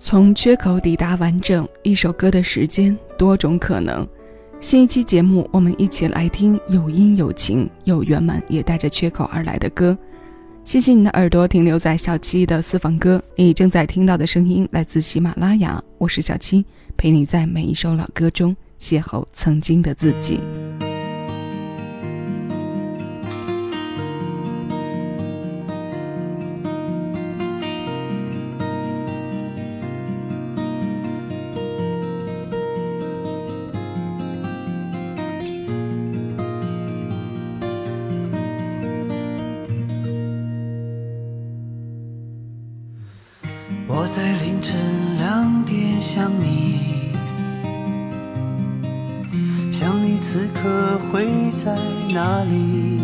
从缺口抵达完整，一首歌的时间多种可能。新一期节目，我们一起来听有音有情有圆满，也带着缺口而来的歌。谢谢你的耳朵停留在小七的私房歌，你正在听到的声音来自喜马拉雅，我是小七，陪你在每一首老歌中邂逅曾经的自己。在凌晨两点想你，想你此刻会在哪里？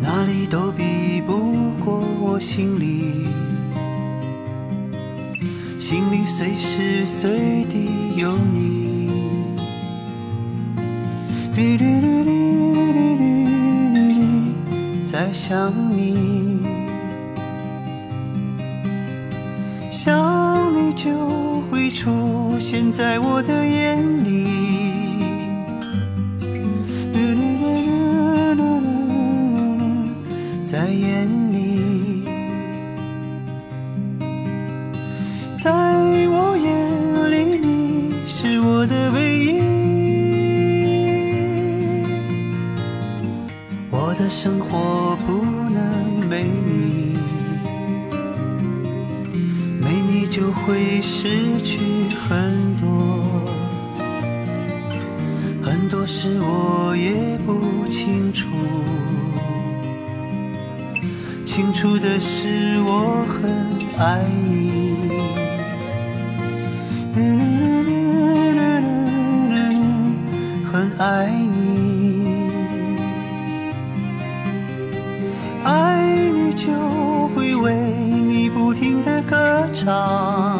哪里都比不过我心里，心里随时随地有你。在想你。想你就会出现在我的眼里，就会失去很多，很多事我也不清楚。清楚的是我很爱你，很爱你，歌唱。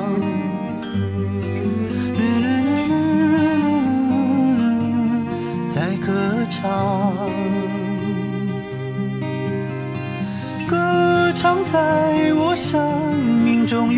在歌唱，歌唱在我生命中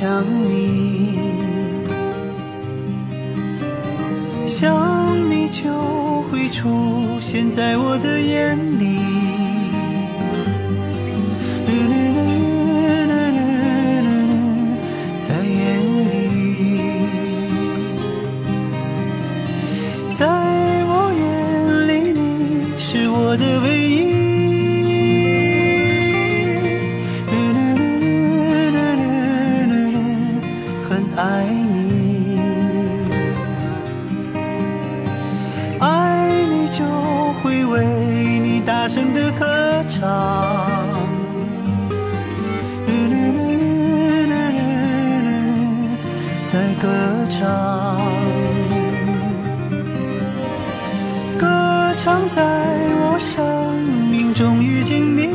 想你，想你就会出现在我的眼里，会为你大声的歌唱，在歌唱，歌唱在我生命中遇见你。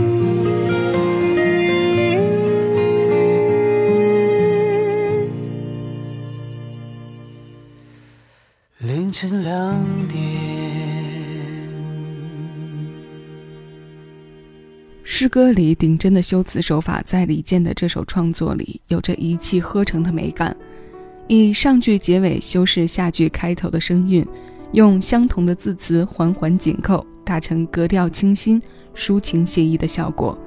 凌晨两诗歌里顶真的修辞手法，在李健的这首创作里有着一气呵成的美感，以上句结尾修饰下句开头的声韵，用相同的字词环环紧扣，达成格调清新、抒情写意的效果。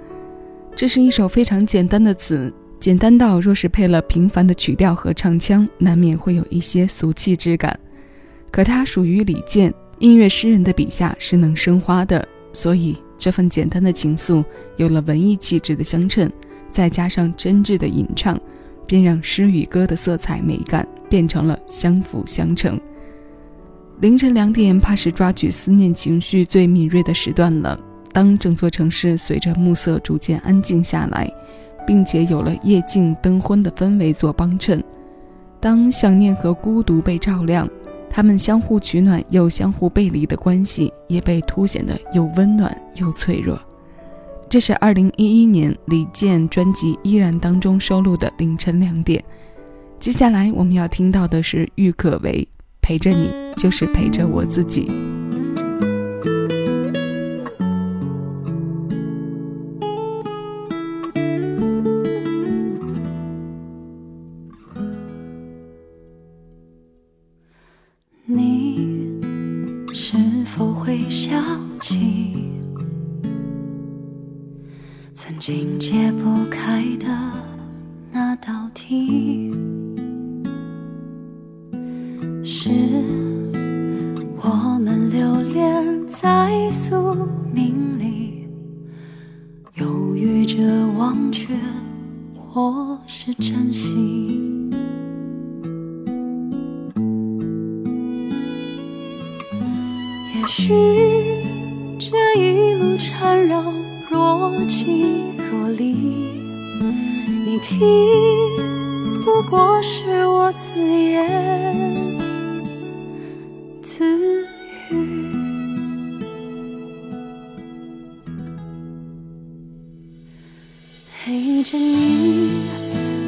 这是一首非常简单的词，简单到若是配了平凡的曲调和唱腔，难免会有一些俗气之感。可它属于李健音乐诗人的笔下是能生花的，所以这份简单的情愫有了文艺气质的相衬，再加上真挚的吟唱，便让诗与歌的色彩美感变成了相辅相成。凌晨两点，怕是抓取思念情绪最敏锐的时段了。当整座城市随着暮色逐渐安静下来，并且有了夜静灯昏的氛围做帮衬，当想念和孤独被照亮，他们相互取暖又相互背离的关系也被凸显得又温暖又脆弱。这是二零一一年李健专辑《依然》当中收录的《凌晨两点》。接下来我们要听到的是郁可唯《陪着你就是陪着我自己》。你是否会想起？曾经解不开的你听，不过是我自言自语。陪着你，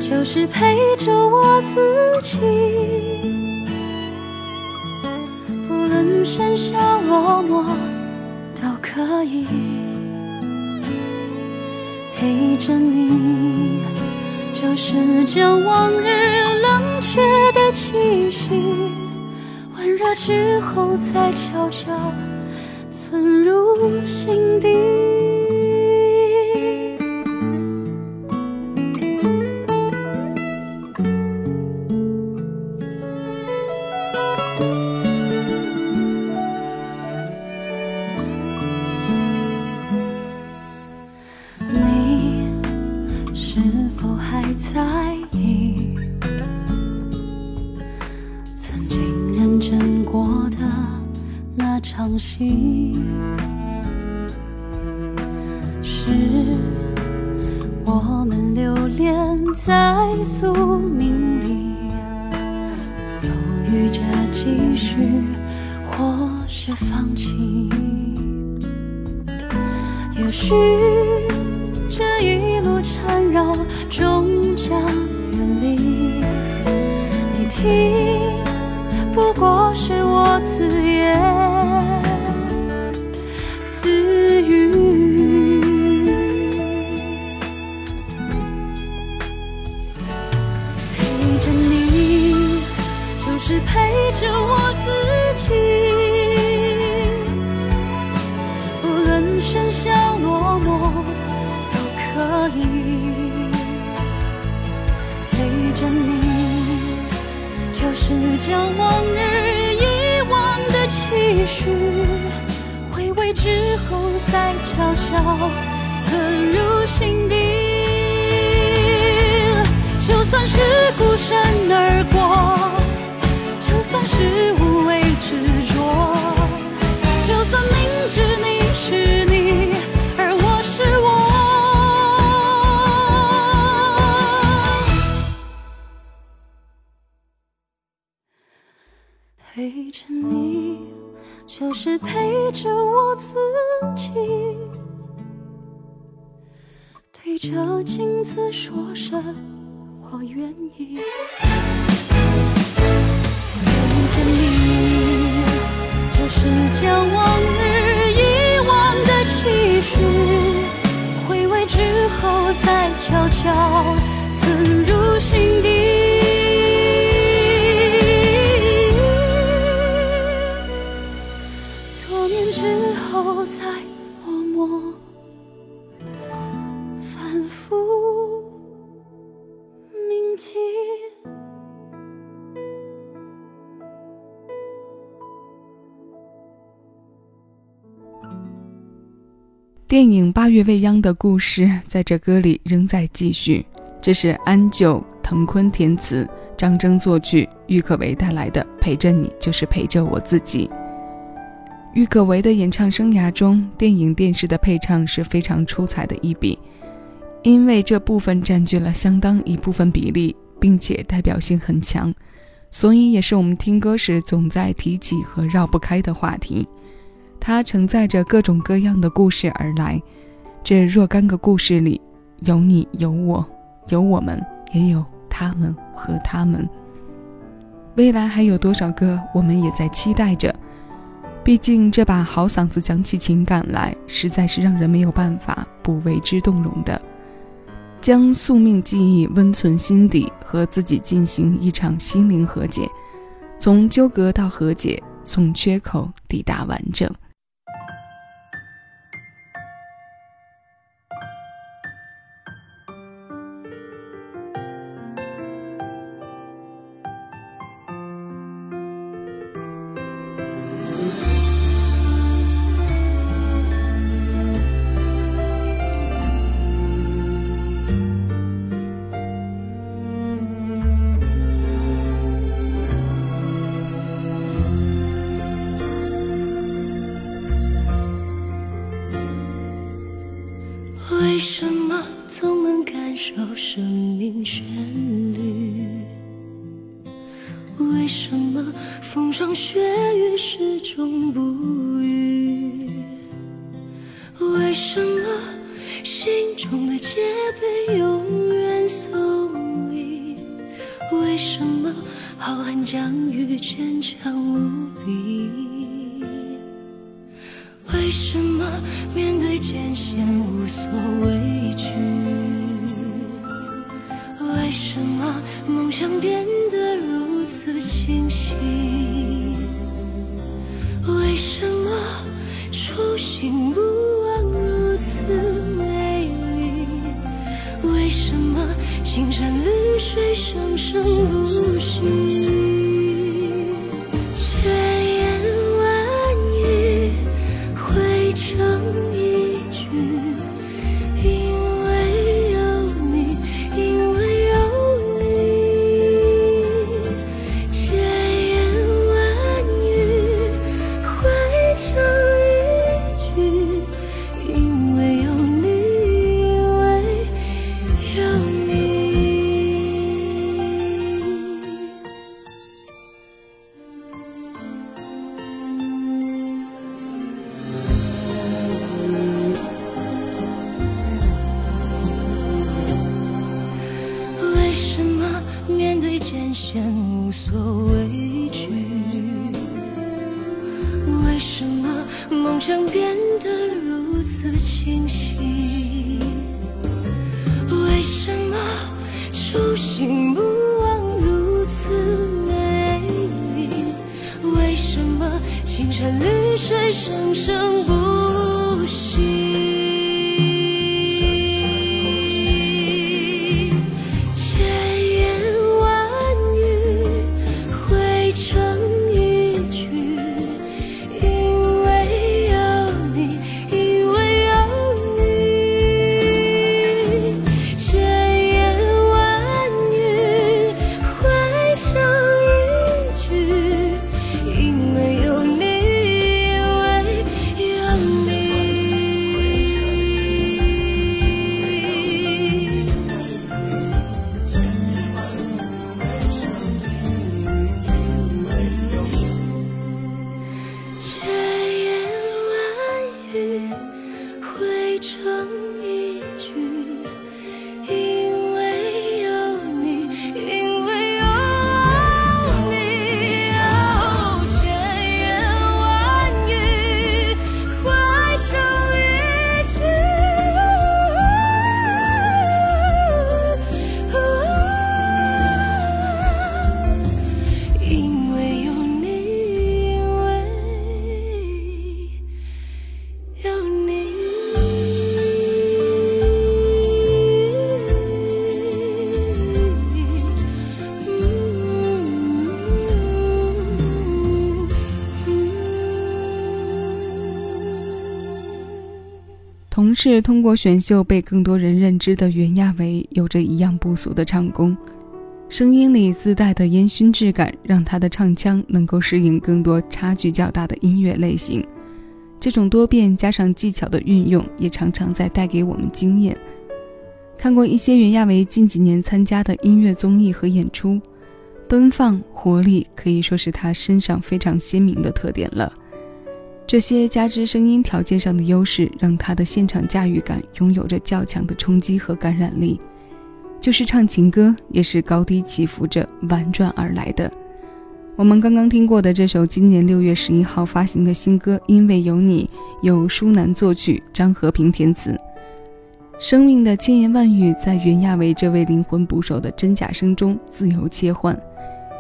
就是陪着我自己，不论喧嚣落寞，都可以。陪着你，就是将往日冷却的气息，温热之后再悄悄存入心底。放弃。也许这一路缠绕终将远离，你听，不过是我自言自语。陪着我陪着你，就是将往日遗忘的期许，回味之后再悄悄存入心底。就算是孤身而过。就算是无你就是陪着我自己，对着镜子说声我愿意。陪着你，就是将往日遗忘的期许，回味之后再悄悄电影《八月未央》的故事在这歌里仍在继续。这是安九、滕坤填词，张征作曲，郁可唯带来的《陪着你就是陪着我自己》。郁可唯的演唱生涯中，电影、电视的配唱是非常出彩的一笔，因为这部分占据了相当一部分比例，并且代表性很强，所以也是我们听歌时总在提起和绕不开的话题。它承载着各种各样的故事而来，这若干个故事里，有你，有我，有我们，也有他们和他们。未来还有多少个，我们也在期待着。毕竟这把好嗓子讲起情感来，实在是让人没有办法不为之动容的。将宿命记忆温存心底，和自己进行一场心灵和解，从纠葛到和解，从缺口抵达完整。中的戒备永远送礼？为什么浩瀚疆域坚强无比？为什么面对艰险无所畏惧？为什么梦想变得如此清晰？为什么初心不山绿水生生不息？为什么面对艰险无所畏惧为什么梦想变得如此清晰？为什么初心不忘如此美丽？为什么青山绿水生生不息？是通过选秀被更多人认知的袁娅维，有着一样不俗的唱功。声音里自带的烟熏质感，让她的唱腔能够适应更多差距较大的音乐类型。这种多变加上技巧的运用，也常常在带给我们惊艳。看过一些袁娅维近几年参加的音乐综艺和演出，奔放活力可以说是她身上非常鲜明的特点了。这些加之声音条件上的优势，让他的现场驾驭感拥有着较强的冲击和感染力。就是唱情歌，也是高低起伏着婉转而来的。我们刚刚听过的这首今年六月十一号发行的新歌《因为有你》，由舒楠作曲，张和平填词。生命的千言万语，在袁娅维这位灵魂捕手的真假声中自由切换。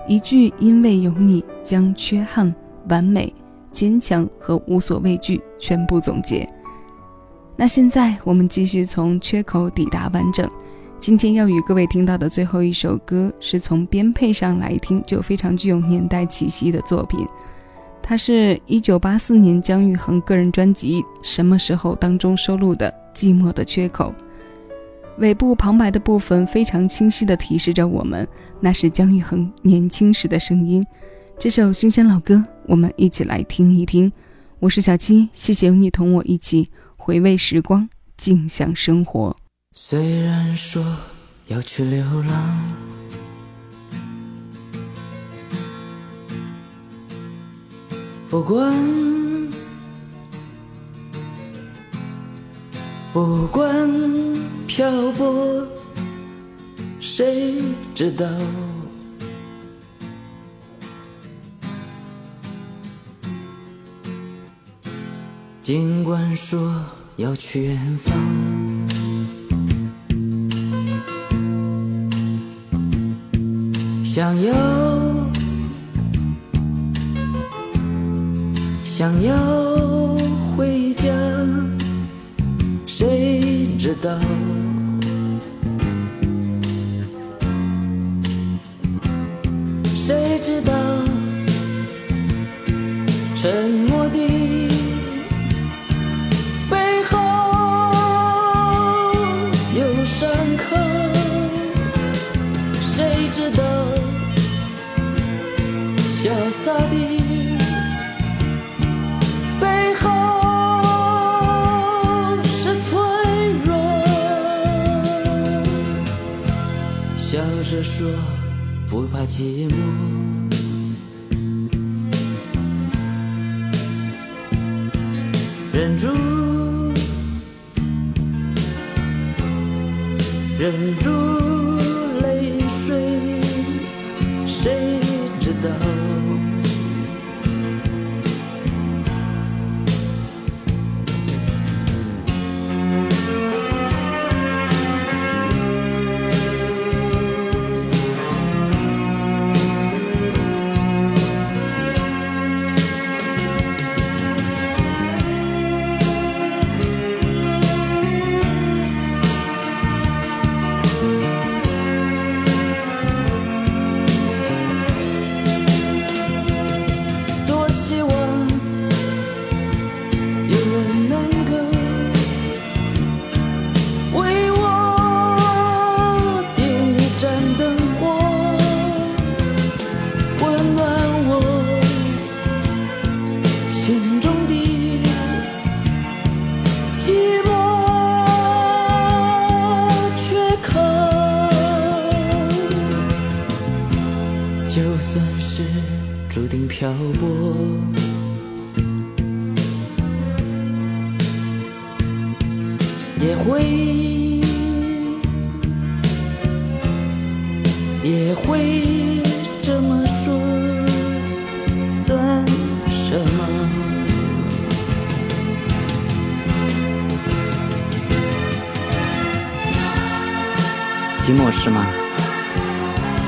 一句“因为有你”，将缺憾、完美、坚强和无所畏惧全部总结。那现在，我们继续从缺口抵达完整。今天要与各位听到的最后一首歌，是从编配上来听就非常具有年代气息的作品。它是一九八四年姜育恒个人专辑《什么时候》当中收录的《寂寞的缺口》。尾部旁白的部分非常清晰地提示着我们，那是姜育恒年轻时的声音。这首新鲜老歌，我们一起来听一听。我是小七，谢谢有你同我一起回味时光，静享生活。虽然说要去流浪，不管不管漂泊，谁知道？尽管说要去远方。想要，想要回家，谁知道？谁知道？沉默潇洒的背后是脆弱笑着说不怕寂寞。忍住忍住。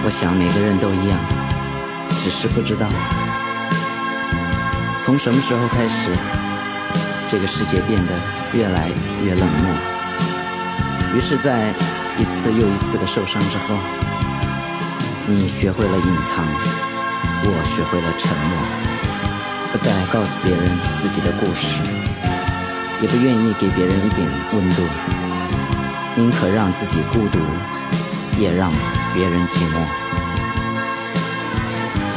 我想每个人都一样，只是不知道。从什么时候开始，这个世界变得越来越冷漠？于是，在一次又一次的受伤之后，你学会了隐藏，我学会了沉默，不再告诉别人自己的故事，也不愿意给别人一点温度，宁可让自己孤独，也让别人寂寞。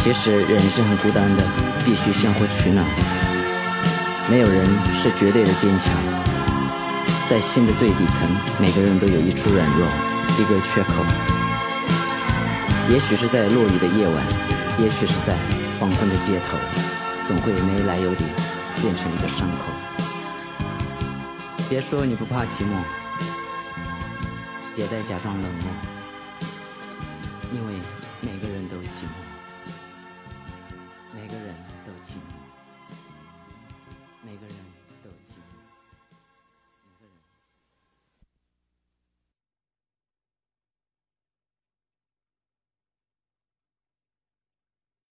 其实人是很孤单的，必须相互取暖。没有人是绝对的坚强，在心的最底层，每个人都有一处软弱，一个缺口。也许是在落雨的夜晚，也许是在黄昏的街头，总会没来由地变成一个伤口。别说你不怕寂寞，别再假装冷漠，因为。